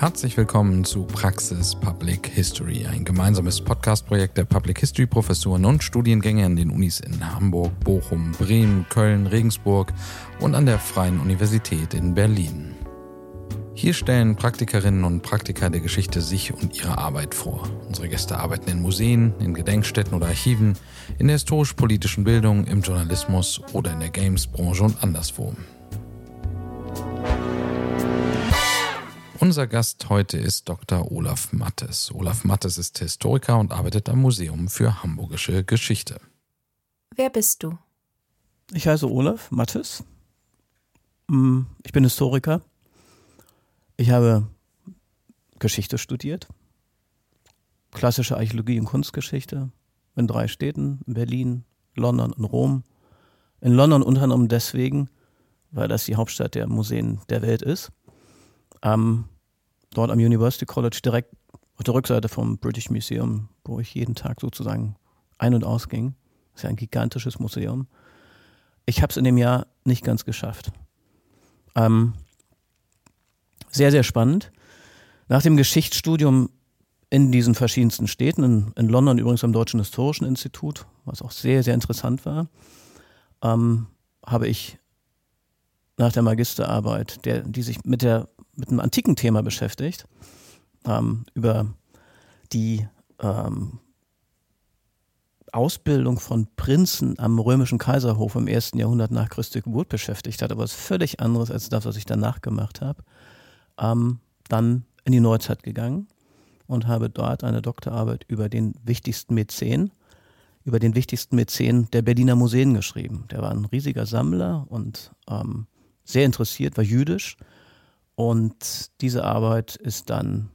Herzlich willkommen zu Praxis Public History, ein gemeinsames Podcast-Projekt der Public History Professuren und Studiengänge an den Unis in Hamburg, Bochum, Bremen, Köln, Regensburg und an der Freien Universität in Berlin. Hier stellen Praktikerinnen und Praktiker der Geschichte sich und ihre Arbeit vor. Unsere Gäste arbeiten in Museen, in Gedenkstätten oder Archiven, in der historisch-politischen Bildung, im Journalismus oder in der Games-Branche und anderswo. Unser Gast heute ist Dr. Olaf Mattes. Olaf Mattes ist Historiker und arbeitet am Museum für Hamburgische Geschichte. Wer bist du? Ich heiße Olaf Mattes. Mm, ich bin Historiker. Ich habe Geschichte studiert, klassische Archäologie und Kunstgeschichte in drei Städten, Berlin, London und Rom. In London unter anderem deswegen, weil das die Hauptstadt der Museen der Welt ist. Ähm, dort am University College direkt auf der Rückseite vom British Museum, wo ich jeden Tag sozusagen ein- und ausging. Das ist ja ein gigantisches Museum. Ich habe es in dem Jahr nicht ganz geschafft. Ähm, sehr, sehr spannend. Nach dem Geschichtsstudium in diesen verschiedensten Städten, in, in, London übrigens am Deutschen Historischen Institut, was auch sehr, sehr interessant war, ähm, habe ich nach der Magisterarbeit, der, die sich mit, der, mit einem antiken Thema beschäftigt, ähm, über die ähm, Ausbildung von Prinzen am römischen Kaiserhof im ersten Jahrhundert nach Christi Geburt beschäftigt hat, aber was völlig anderes als das, was ich danach gemacht habe, ähm, dann in die Neuzeit gegangen und habe dort eine Doktorarbeit über den wichtigsten Mäzen, über den wichtigsten Mäzen der Berliner Museen geschrieben. Der war ein riesiger Sammler und ähm, sehr interessiert, war jüdisch. Und diese Arbeit ist dann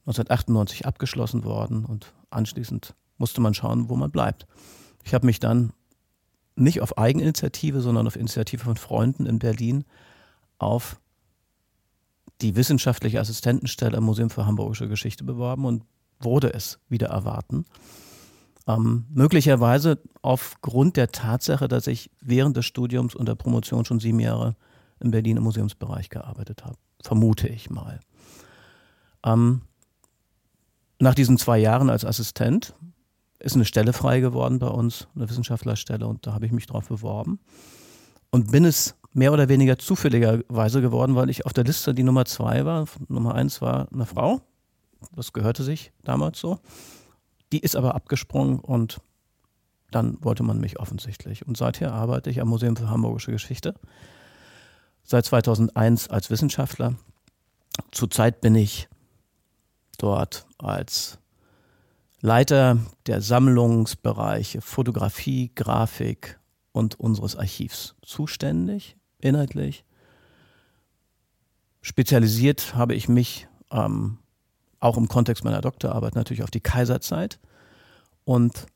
1998 abgeschlossen worden und anschließend musste man schauen, wo man bleibt. Ich habe mich dann nicht auf Eigeninitiative, sondern auf Initiative von Freunden in Berlin auf die wissenschaftliche Assistentenstelle am Museum für Hamburgische Geschichte beworben und wurde es wieder erwarten. Ähm, möglicherweise aufgrund der Tatsache, dass ich während des Studiums und der Promotion schon sieben Jahre in Berlin im Museumsbereich gearbeitet habe. Vermute ich mal. Ähm, nach diesen zwei Jahren als Assistent ist eine Stelle frei geworden bei uns, eine Wissenschaftlerstelle, und da habe ich mich drauf beworben. Und bin es mehr oder weniger zufälligerweise geworden, weil ich auf der Liste die Nummer zwei war. Nummer eins war eine Frau. Das gehörte sich damals so. Die ist aber abgesprungen und dann wollte man mich offensichtlich. Und seither arbeite ich am Museum für Hamburgische Geschichte. Seit 2001 als Wissenschaftler. Zurzeit bin ich dort als Leiter der Sammlungsbereiche Fotografie, Grafik und unseres Archivs zuständig, inhaltlich. Spezialisiert habe ich mich ähm, auch im Kontext meiner Doktorarbeit natürlich auf die Kaiserzeit und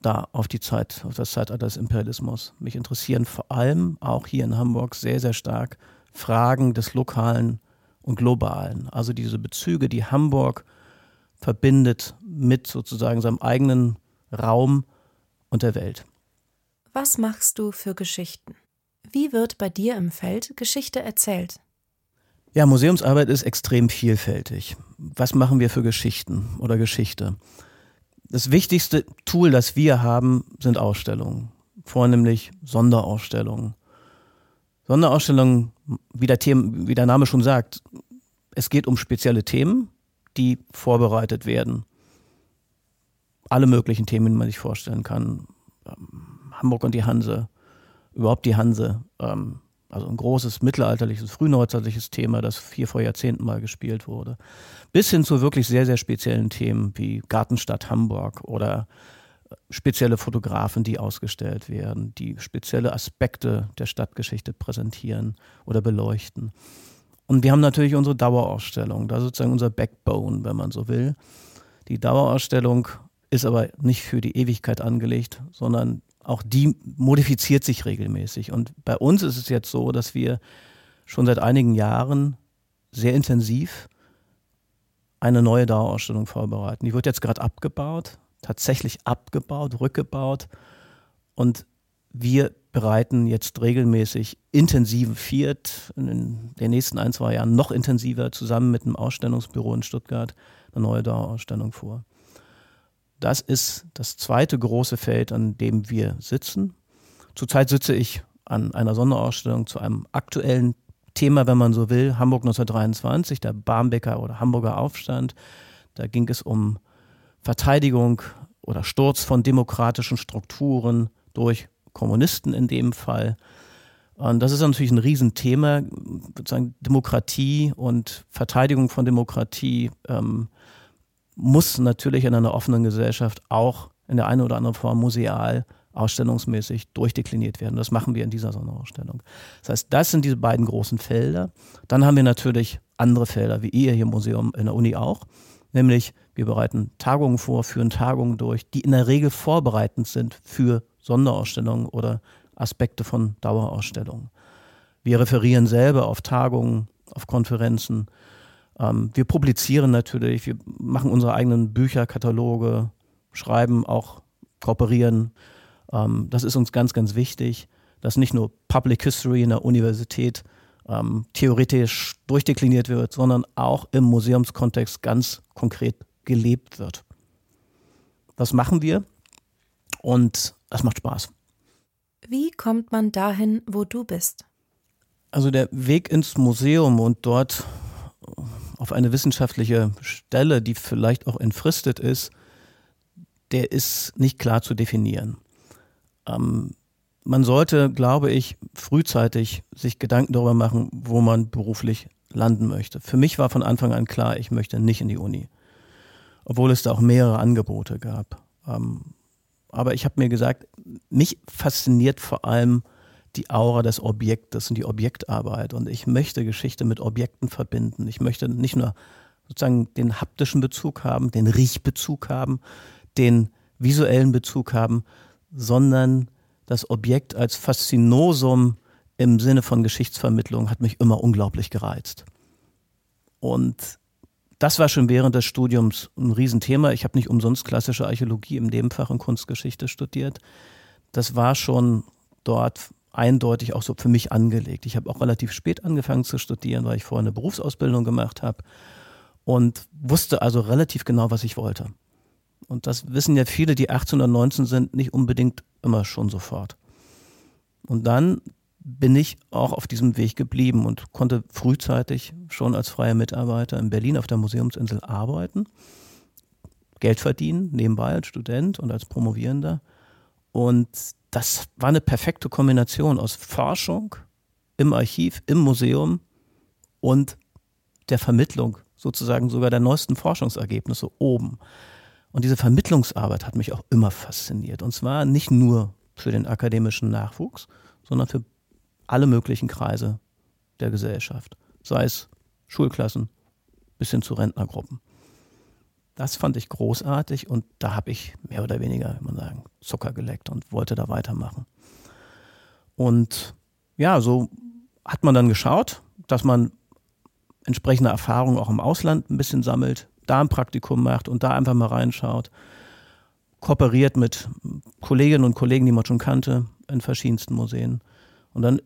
da auf die Zeit, auf das Zeitalter des Imperialismus. Mich interessieren vor allem auch hier in Hamburg sehr, sehr stark Fragen des Lokalen und Globalen. Also diese Bezüge, die Hamburg verbindet mit sozusagen seinem eigenen Raum und der Welt. Was machst du für Geschichten? Wie wird bei dir im Feld Geschichte erzählt? Ja, Museumsarbeit ist extrem vielfältig. Was machen wir für Geschichten oder Geschichte? Das wichtigste Tool, das wir haben, sind Ausstellungen. Vornehmlich Sonderausstellungen. Sonderausstellungen, wie der, Thema, wie der Name schon sagt, es geht um spezielle Themen, die vorbereitet werden. Alle möglichen Themen, die man sich vorstellen kann. Ähm, Hamburg und die Hanse, überhaupt die Hanse, ähm, also ein großes mittelalterliches, frühneuzeitliches Thema, das hier vor Jahrzehnten mal gespielt wurde. Bis hin zu wirklich sehr, sehr speziellen Themen wie Gartenstadt Hamburg oder äh, spezielle Fotografen, die ausgestellt werden, die spezielle Aspekte der Stadtgeschichte präsentieren oder beleuchten. Und wir haben natürlich unsere Dauerausstellung, da sozusagen unser Backbone, wenn man so will. Die Dauerausstellung ist aber nicht für die Ewigkeit angelegt, sondern auch die modifiziert sich regelmäßig. Und bei uns ist es jetzt so, dass wir schon seit einigen Jahren sehr intensiv eine neue Dauerausstellung vorbereiten. Die wird jetzt gerade abgebaut, tatsächlich abgebaut, rückgebaut. Und wir bereiten jetzt regelmäßig intensiviert in den nächsten ein, zwei Jahren noch intensiver zusammen mit einem Ausstellungsbüro in Stuttgart eine neue Dauerausstellung vor. Das ist das zweite große Feld, an dem wir sitzen. Zurzeit sitze ich an einer Sonderausstellung zu einem aktuellen Thema, wenn man so will, Hamburg 1923, der Barmbecker oder Hamburger Aufstand. Da ging es um Verteidigung oder Sturz von demokratischen Strukturen durch Kommunisten in dem Fall. Und das ist natürlich ein Riesenthema, sozusagen Demokratie und Verteidigung von Demokratie ähm, muss natürlich in einer offenen Gesellschaft auch in der einen oder anderen Form museal, ausstellungsmäßig durchdekliniert werden. Das machen wir in dieser Sonderausstellung. Das heißt, das sind diese beiden großen Felder. Dann haben wir natürlich andere Felder, wie ihr hier im Museum in der Uni auch, nämlich wir bereiten Tagungen vor, führen Tagungen durch, die in der Regel vorbereitend sind für Sonderausstellungen oder Aspekte von Dauerausstellungen. Wir referieren selber auf Tagungen, auf Konferenzen. Ähm, wir publizieren natürlich, wir machen unsere eigenen Bücher, Kataloge, schreiben auch, kooperieren. Ähm, das ist uns ganz, ganz wichtig, dass nicht nur Public History in der Universität ähm, theoretisch durchdekliniert wird, sondern auch im Museumskontext ganz konkret gelebt wird. Das machen wir und das macht Spaß. Wie kommt man dahin, wo du bist? Also der Weg ins Museum und dort auf eine wissenschaftliche Stelle, die vielleicht auch entfristet ist, der ist nicht klar zu definieren. Ähm, man sollte, glaube ich, frühzeitig sich Gedanken darüber machen, wo man beruflich landen möchte. Für mich war von Anfang an klar, ich möchte nicht in die Uni, obwohl es da auch mehrere Angebote gab. Ähm, aber ich habe mir gesagt, mich fasziniert vor allem die Aura des Objektes und die Objektarbeit. Und ich möchte Geschichte mit Objekten verbinden. Ich möchte nicht nur sozusagen den haptischen Bezug haben, den Riechbezug haben, den visuellen Bezug haben, sondern das Objekt als Faszinosum im Sinne von Geschichtsvermittlung hat mich immer unglaublich gereizt. Und das war schon während des Studiums ein Riesenthema. Ich habe nicht umsonst klassische Archäologie im Nebenfach und Kunstgeschichte studiert. Das war schon dort eindeutig auch so für mich angelegt. Ich habe auch relativ spät angefangen zu studieren, weil ich vorher eine Berufsausbildung gemacht habe und wusste also relativ genau, was ich wollte. Und das wissen ja viele, die 18 oder 19 sind, nicht unbedingt immer schon sofort. Und dann bin ich auch auf diesem Weg geblieben und konnte frühzeitig schon als freier Mitarbeiter in Berlin auf der Museumsinsel arbeiten, Geld verdienen, nebenbei als Student und als Promovierender. Und das war eine perfekte Kombination aus Forschung im Archiv, im Museum und der Vermittlung sozusagen sogar der neuesten Forschungsergebnisse oben. Und diese Vermittlungsarbeit hat mich auch immer fasziniert. Und zwar nicht nur für den akademischen Nachwuchs, sondern für alle möglichen Kreise der Gesellschaft, sei es Schulklassen bis hin zu Rentnergruppen. Das fand ich großartig und da habe ich mehr oder weniger, wie man sagen, Zucker geleckt und wollte da weitermachen. Und ja, so hat man dann geschaut, dass man entsprechende Erfahrungen auch im Ausland ein bisschen sammelt, da ein Praktikum macht und da einfach mal reinschaut, kooperiert mit Kolleginnen und Kollegen, die man schon kannte, in verschiedensten Museen und dann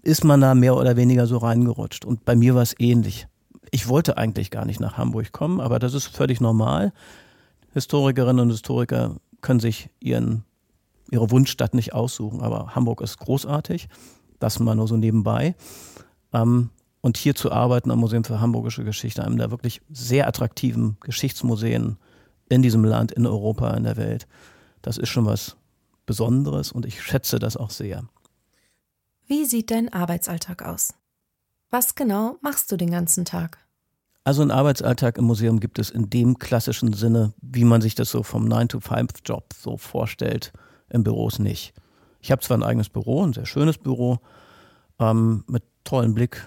ist man da mehr oder weniger so reingerutscht. Und bei mir war es ähnlich. Ich wollte eigentlich gar nicht nach Hamburg kommen, aber das ist völlig normal. Historikerinnen und Historiker können sich ihren, ihre Wunschstadt nicht aussuchen, aber Hamburg ist großartig. Das mal nur so nebenbei. Ähm, und hier zu arbeiten am Museum für Hamburgische Geschichte, einem der wirklich sehr attraktiven Geschichtsmuseen in diesem Land, in Europa, in der Welt, das ist schon was Besonderes und ich schätze das auch sehr. Wie sieht dein Arbeitsalltag aus? Was genau machst du den ganzen Tag? Also einen Arbeitsalltag im Museum gibt es in dem klassischen Sinne, wie man sich das so vom 9-to-5-Job so vorstellt, in Büros nicht. Ich habe zwar ein eigenes Büro, ein sehr schönes Büro, ähm, mit tollem Blick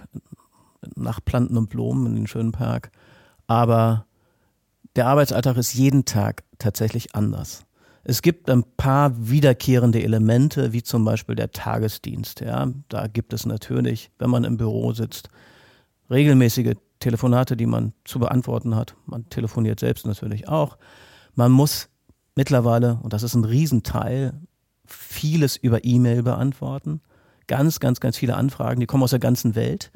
nach Planten und Blumen in den schönen Park, aber der Arbeitsalltag ist jeden Tag tatsächlich anders. Es gibt ein paar wiederkehrende Elemente, wie zum Beispiel der Tagesdienst. Ja, da gibt es natürlich, wenn man im Büro sitzt, regelmäßige Telefonate, die man zu beantworten hat. Man telefoniert selbst natürlich auch. Man muss mittlerweile, und das ist ein Riesenteil, vieles über E-Mail beantworten. Ganz, ganz, ganz viele Anfragen, die kommen aus der ganzen Welt.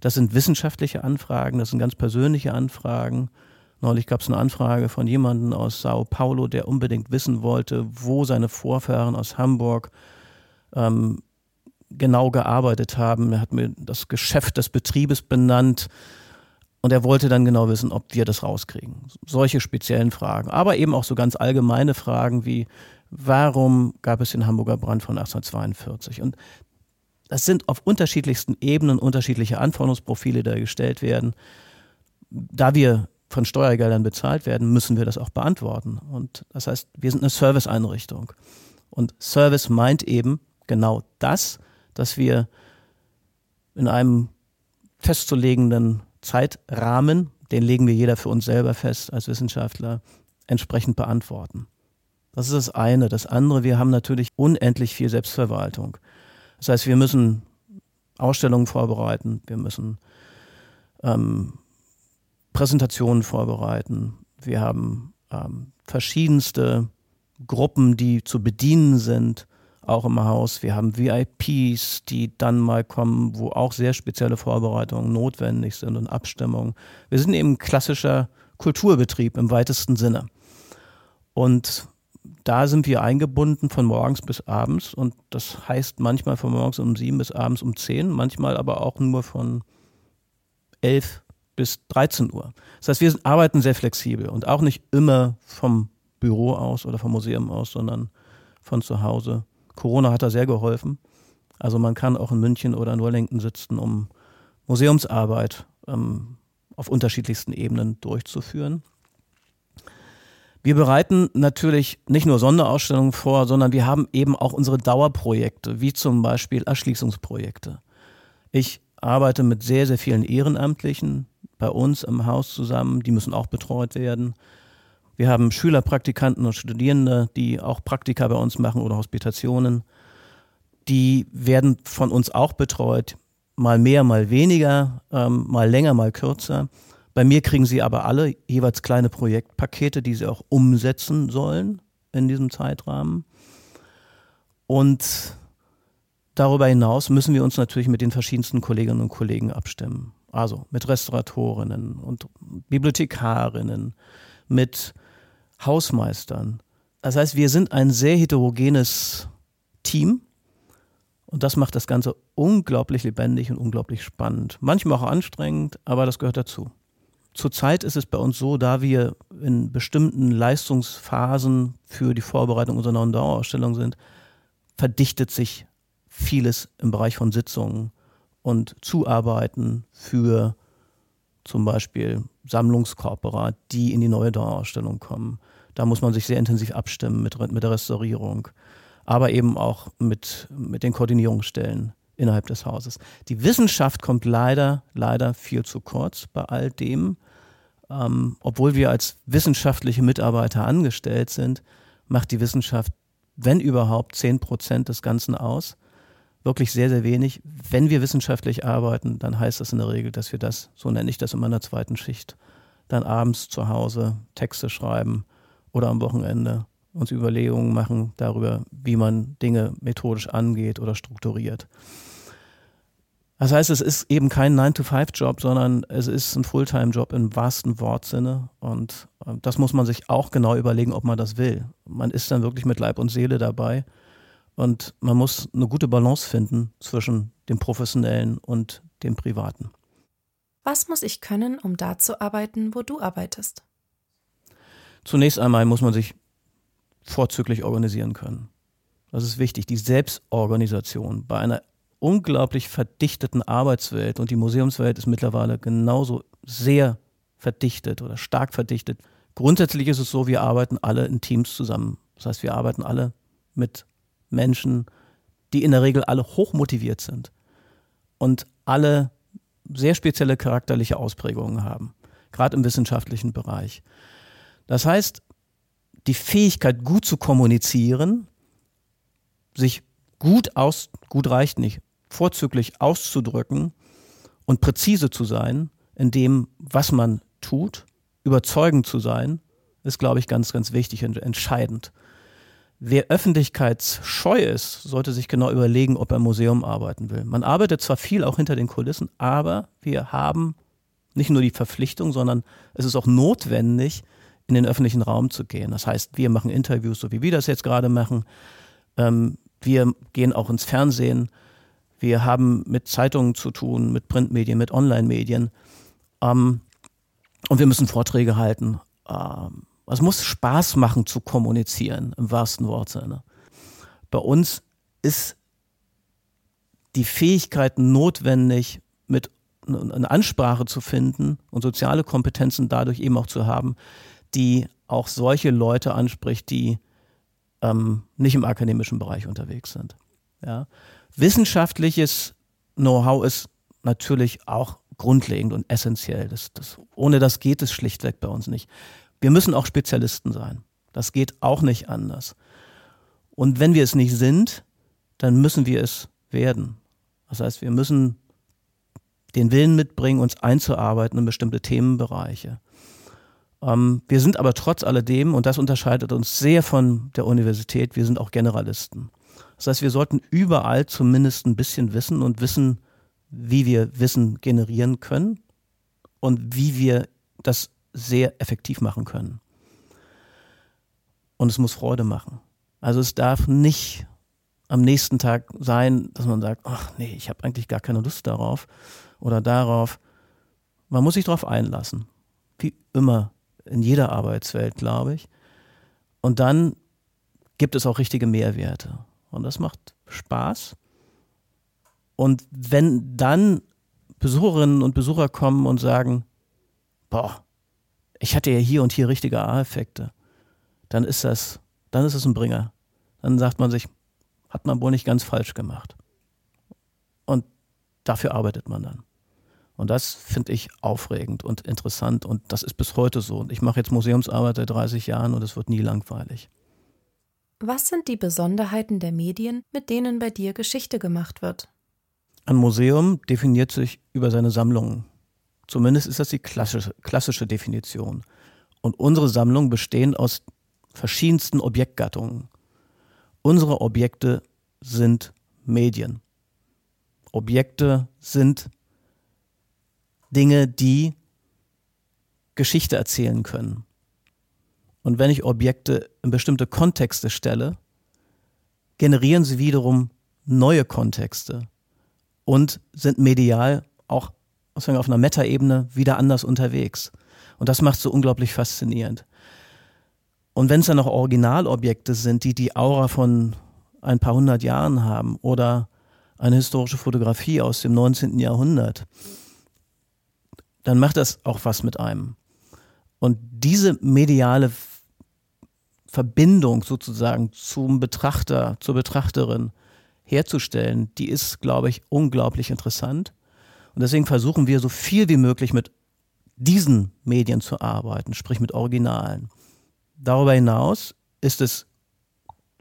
Das sind wissenschaftliche Anfragen, das sind ganz persönliche Anfragen. Neulich gab es eine Anfrage von jemandem aus Sao Paulo, der unbedingt wissen wollte, wo seine Vorfahren aus Hamburg ähm, genau gearbeitet haben. Er hat mir das Geschäft des Betriebes benannt und er wollte dann genau wissen, ob wir das rauskriegen. Solche speziellen Fragen, aber eben auch so ganz allgemeine Fragen wie, warum gab es den Hamburger Brand von 1842? Und das sind auf unterschiedlichsten Ebenen unterschiedliche Anforderungsprofile, die da gestellt werden. Da wir von Steuergeldern bezahlt werden, müssen wir das auch beantworten. Und das heißt, wir sind eine Serviceeinrichtung. Und Service meint eben genau das, dass wir in einem festzulegenden Zeitrahmen, den legen wir jeder für uns selber fest als Wissenschaftler, entsprechend beantworten. Das ist das eine. Das andere, wir haben natürlich unendlich viel Selbstverwaltung. Das heißt, wir müssen Ausstellungen vorbereiten, wir müssen ähm, Präsentationen vorbereiten, wir haben ähm, verschiedenste Gruppen, die zu bedienen sind auch im Haus. Wir haben VIPs, die dann mal kommen, wo auch sehr spezielle Vorbereitungen notwendig sind und Abstimmungen. Wir sind eben klassischer Kulturbetrieb im weitesten Sinne. Und da sind wir eingebunden von morgens bis abends und das heißt manchmal von morgens um sieben bis abends um zehn, manchmal aber auch nur von elf bis 13 Uhr. Das heißt, wir arbeiten sehr flexibel und auch nicht immer vom Büro aus oder vom Museum aus, sondern von zu Hause Corona hat da sehr geholfen. Also man kann auch in München oder in Wellington sitzen, um Museumsarbeit ähm, auf unterschiedlichsten Ebenen durchzuführen. Wir bereiten natürlich nicht nur Sonderausstellungen vor, sondern wir haben eben auch unsere Dauerprojekte, wie zum Beispiel Erschließungsprojekte. Ich arbeite mit sehr, sehr vielen Ehrenamtlichen bei uns im Haus zusammen, die müssen auch betreut werden. Wir haben Schüler, Praktikanten und Studierende, die auch Praktika bei uns machen oder Hospitationen. Die werden von uns auch betreut, mal mehr, mal weniger, ähm, mal länger, mal kürzer. Bei mir kriegen sie aber alle jeweils kleine Projektpakete, die sie auch umsetzen sollen in diesem Zeitrahmen. Und darüber hinaus müssen wir uns natürlich mit den verschiedensten Kolleginnen und Kollegen abstimmen. Also mit Restauratorinnen und Bibliothekarinnen, mit Hausmeistern. Das heißt, wir sind ein sehr heterogenes Team und das macht das Ganze unglaublich lebendig und unglaublich spannend. Manchmal auch anstrengend, aber das gehört dazu. Zurzeit ist es bei uns so, da wir in bestimmten Leistungsphasen für die Vorbereitung unserer neuen Dauerausstellung sind, verdichtet sich vieles im Bereich von Sitzungen und Zuarbeiten für zum Beispiel Sammlungskorpora, die in die neue Dauerausstellung kommen. Da muss man sich sehr intensiv abstimmen mit, mit der Restaurierung, aber eben auch mit, mit den Koordinierungsstellen innerhalb des Hauses. Die Wissenschaft kommt leider, leider viel zu kurz bei all dem. Ähm, obwohl wir als wissenschaftliche Mitarbeiter angestellt sind, macht die Wissenschaft, wenn überhaupt, zehn Prozent des Ganzen aus wirklich sehr, sehr wenig. Wenn wir wissenschaftlich arbeiten, dann heißt das in der Regel, dass wir das, so nenne ich das in meiner zweiten Schicht, dann abends zu Hause Texte schreiben oder am Wochenende uns Überlegungen machen darüber, wie man Dinge methodisch angeht oder strukturiert. Das heißt, es ist eben kein 9-to-5-Job, sondern es ist ein Fulltime-Job im wahrsten Wortsinne. Und äh, das muss man sich auch genau überlegen, ob man das will. Man ist dann wirklich mit Leib und Seele dabei. Und man muss eine gute Balance finden zwischen dem Professionellen und dem Privaten. Was muss ich können, um da zu arbeiten, wo du arbeitest? Zunächst einmal muss man sich vorzüglich organisieren können. Das ist wichtig. Die Selbstorganisation bei einer unglaublich verdichteten Arbeitswelt und die Museumswelt ist mittlerweile genauso sehr verdichtet oder stark verdichtet. Grundsätzlich ist es so, wir arbeiten alle in Teams zusammen. Das heißt, wir arbeiten alle mit Menschen, die in der Regel alle hochmotiviert sind und alle sehr spezielle charakterliche Ausprägungen haben, gerade im wissenschaftlichen Bereich. Das heißt, die Fähigkeit, gut zu kommunizieren, sich gut aus, gut reicht nicht, vorzüglich auszudrücken und präzise zu sein in dem, was man tut, überzeugend zu sein, ist, glaube ich, ganz, ganz wichtig und entscheidend. Wer öffentlichkeitsscheu ist, sollte sich genau überlegen, ob er im Museum arbeiten will. Man arbeitet zwar viel auch hinter den Kulissen, aber wir haben nicht nur die Verpflichtung, sondern es ist auch notwendig, in den öffentlichen Raum zu gehen. Das heißt, wir machen Interviews, so wie wir das jetzt gerade machen. Ähm, wir gehen auch ins Fernsehen. Wir haben mit Zeitungen zu tun, mit Printmedien, mit Online-Medien. Ähm, und wir müssen Vorträge halten. Es muss Spaß machen zu kommunizieren, im wahrsten Wortsinne. Bei uns ist die Fähigkeit notwendig, mit eine Ansprache zu finden und soziale Kompetenzen dadurch eben auch zu haben, die auch solche Leute anspricht, die ähm, nicht im akademischen Bereich unterwegs sind. Ja. Wissenschaftliches Know-how ist natürlich auch grundlegend und essentiell. Das, das, ohne das geht es schlichtweg bei uns nicht. Wir müssen auch Spezialisten sein. Das geht auch nicht anders. Und wenn wir es nicht sind, dann müssen wir es werden. Das heißt, wir müssen den Willen mitbringen, uns einzuarbeiten in bestimmte Themenbereiche. Ähm, wir sind aber trotz alledem, und das unterscheidet uns sehr von der Universität, wir sind auch Generalisten. Das heißt, wir sollten überall zumindest ein bisschen wissen und wissen, wie wir Wissen generieren können und wie wir das sehr effektiv machen können. Und es muss Freude machen. Also es darf nicht am nächsten Tag sein, dass man sagt, ach nee, ich habe eigentlich gar keine Lust darauf oder darauf. Man muss sich darauf einlassen. Wie immer in jeder Arbeitswelt, glaube ich. Und dann gibt es auch richtige Mehrwerte. Und das macht Spaß. Und wenn dann Besucherinnen und Besucher kommen und sagen, boah, ich hatte ja hier und hier richtige A-Effekte, dann ist das, dann ist es ein Bringer. Dann sagt man sich, hat man wohl nicht ganz falsch gemacht. Und dafür arbeitet man dann. Und das finde ich aufregend und interessant und das ist bis heute so. Und ich mache jetzt Museumsarbeit seit 30 Jahren und es wird nie langweilig. Was sind die Besonderheiten der Medien, mit denen bei dir Geschichte gemacht wird? Ein Museum definiert sich über seine Sammlungen. Zumindest ist das die klassische, klassische Definition. Und unsere Sammlungen bestehen aus verschiedensten Objektgattungen. Unsere Objekte sind Medien. Objekte sind Dinge, die Geschichte erzählen können. Und wenn ich Objekte in bestimmte Kontexte stelle, generieren sie wiederum neue Kontexte und sind medial auch auf einer Metaebene wieder anders unterwegs. Und das macht so unglaublich faszinierend. Und wenn es dann noch Originalobjekte sind, die die Aura von ein paar hundert Jahren haben oder eine historische Fotografie aus dem 19. Jahrhundert, dann macht das auch was mit einem. Und diese mediale Verbindung sozusagen zum Betrachter, zur Betrachterin herzustellen, die ist, glaube ich, unglaublich interessant. Und deswegen versuchen wir so viel wie möglich mit diesen Medien zu arbeiten, sprich mit Originalen. Darüber hinaus ist es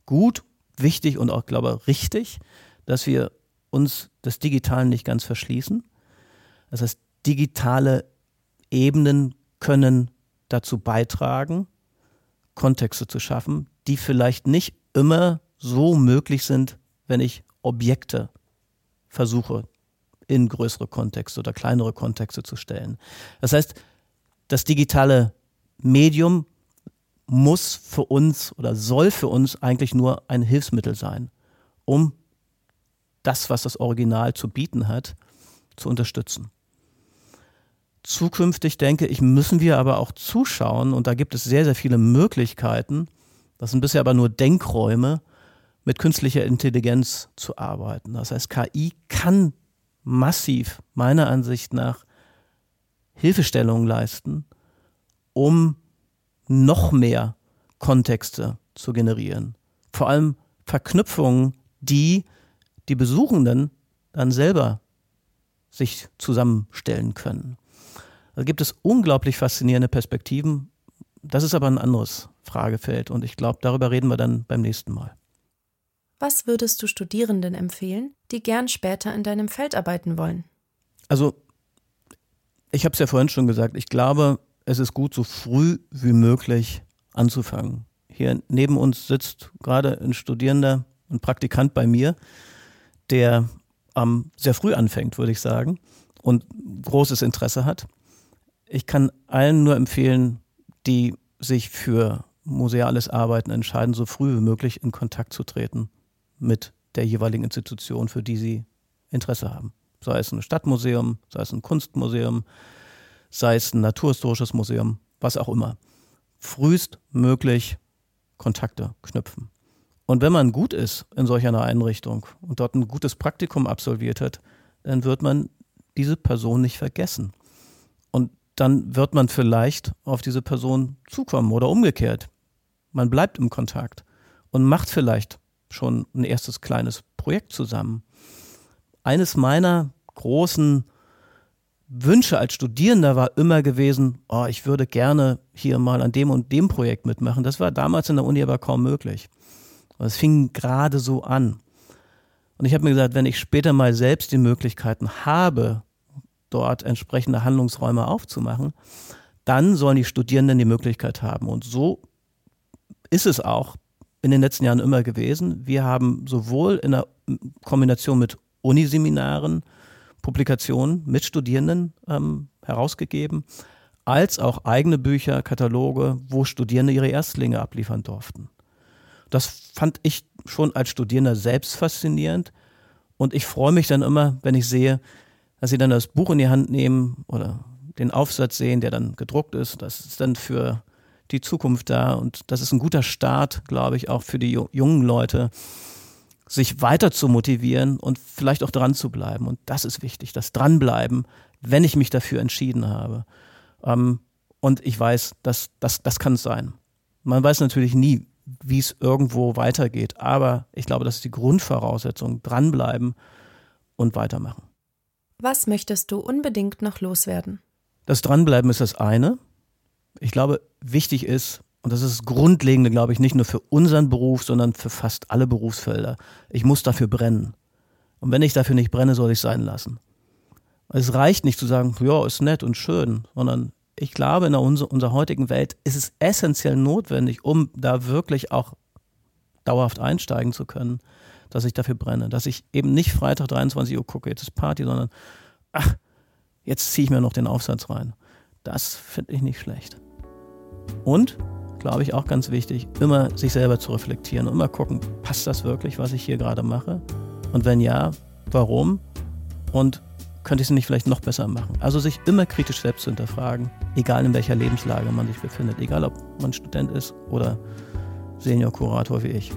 gut, wichtig und auch, glaube ich, richtig, dass wir uns des Digitalen nicht ganz verschließen. Das heißt, digitale Ebenen können dazu beitragen, Kontexte zu schaffen, die vielleicht nicht immer so möglich sind, wenn ich Objekte versuche in größere Kontexte oder kleinere Kontexte zu stellen. Das heißt, das digitale Medium muss für uns oder soll für uns eigentlich nur ein Hilfsmittel sein, um das, was das Original zu bieten hat, zu unterstützen. Zukünftig denke ich, müssen wir aber auch zuschauen und da gibt es sehr, sehr viele Möglichkeiten. Das sind bisher aber nur Denkräume, mit künstlicher Intelligenz zu arbeiten. Das heißt, KI kann massiv meiner Ansicht nach Hilfestellungen leisten, um noch mehr Kontexte zu generieren. Vor allem Verknüpfungen, die die Besuchenden dann selber sich zusammenstellen können. Da gibt es unglaublich faszinierende Perspektiven. Das ist aber ein anderes Fragefeld und ich glaube, darüber reden wir dann beim nächsten Mal. Was würdest du Studierenden empfehlen, die gern später in deinem Feld arbeiten wollen? Also, ich habe es ja vorhin schon gesagt, ich glaube, es ist gut, so früh wie möglich anzufangen, hier neben uns sitzt gerade ein Studierender, ein Praktikant bei mir, der ähm, sehr früh anfängt, würde ich sagen, und großes Interesse hat. Ich kann allen nur empfehlen, die sich für museales Arbeiten entscheiden, so früh wie möglich in Kontakt zu treten mit der jeweiligen Institution, für die sie Interesse haben. Sei es ein Stadtmuseum, sei es ein Kunstmuseum, sei es ein naturhistorisches Museum, was auch immer. Frühestmöglich Kontakte knüpfen. Und wenn man gut ist in solch einer Einrichtung und dort ein gutes Praktikum absolviert hat, dann wird man diese Person nicht vergessen. Und dann wird man vielleicht auf diese Person zukommen oder umgekehrt. Man bleibt im Kontakt und macht vielleicht schon ein erstes kleines Projekt zusammen. Eines meiner großen Wünsche als Studierender war immer gewesen, oh, ich würde gerne hier mal an dem und dem Projekt mitmachen. Das war damals in der Uni aber kaum möglich. Es fing gerade so an. Und ich habe mir gesagt, wenn ich später mal selbst die Möglichkeiten habe, dort entsprechende Handlungsräume aufzumachen, dann sollen die Studierenden die Möglichkeit haben. Und so ist es auch in den letzten Jahren immer gewesen. Wir haben sowohl in der Kombination mit Uniseminaren, Publikationen mit Studierenden ähm, herausgegeben, als auch eigene Bücher, Kataloge, wo Studierende ihre Erstlinge abliefern durften. Das fand ich schon als Studierender selbst faszinierend und ich freue mich dann immer, wenn ich sehe, dass sie dann das Buch in die Hand nehmen oder den Aufsatz sehen, der dann gedruckt ist. Das ist dann für die Zukunft da und das ist ein guter Start, glaube ich, auch für die jungen Leute, sich weiter zu motivieren und vielleicht auch dran zu bleiben. Und das ist wichtig, das Dranbleiben, wenn ich mich dafür entschieden habe. Ähm, und ich weiß, dass das, das kann es sein. Man weiß natürlich nie, wie es irgendwo weitergeht, aber ich glaube, das ist die Grundvoraussetzung. Dranbleiben und weitermachen. Was möchtest du unbedingt noch loswerden? Das Dranbleiben ist das eine. Ich glaube, wichtig ist, und das ist das Grundlegende, glaube ich, nicht nur für unseren Beruf, sondern für fast alle Berufsfelder. Ich muss dafür brennen. Und wenn ich dafür nicht brenne, soll ich es sein lassen. Es reicht nicht zu sagen, ja, ist nett und schön, sondern ich glaube, in unserer, unserer heutigen Welt ist es essentiell notwendig, um da wirklich auch dauerhaft einsteigen zu können, dass ich dafür brenne. Dass ich eben nicht Freitag 23 Uhr gucke, jetzt ist Party, sondern ach, jetzt ziehe ich mir noch den Aufsatz rein. Das finde ich nicht schlecht. Und glaube ich, auch ganz wichtig, immer sich selber zu reflektieren und immer gucken, passt das wirklich, was ich hier gerade mache? Und wenn ja, warum? Und könnte ich es nicht vielleicht noch besser machen? Also sich immer kritisch selbst zu hinterfragen, egal in welcher Lebenslage man sich befindet, egal ob man Student ist oder Senior-Kurator wie ich.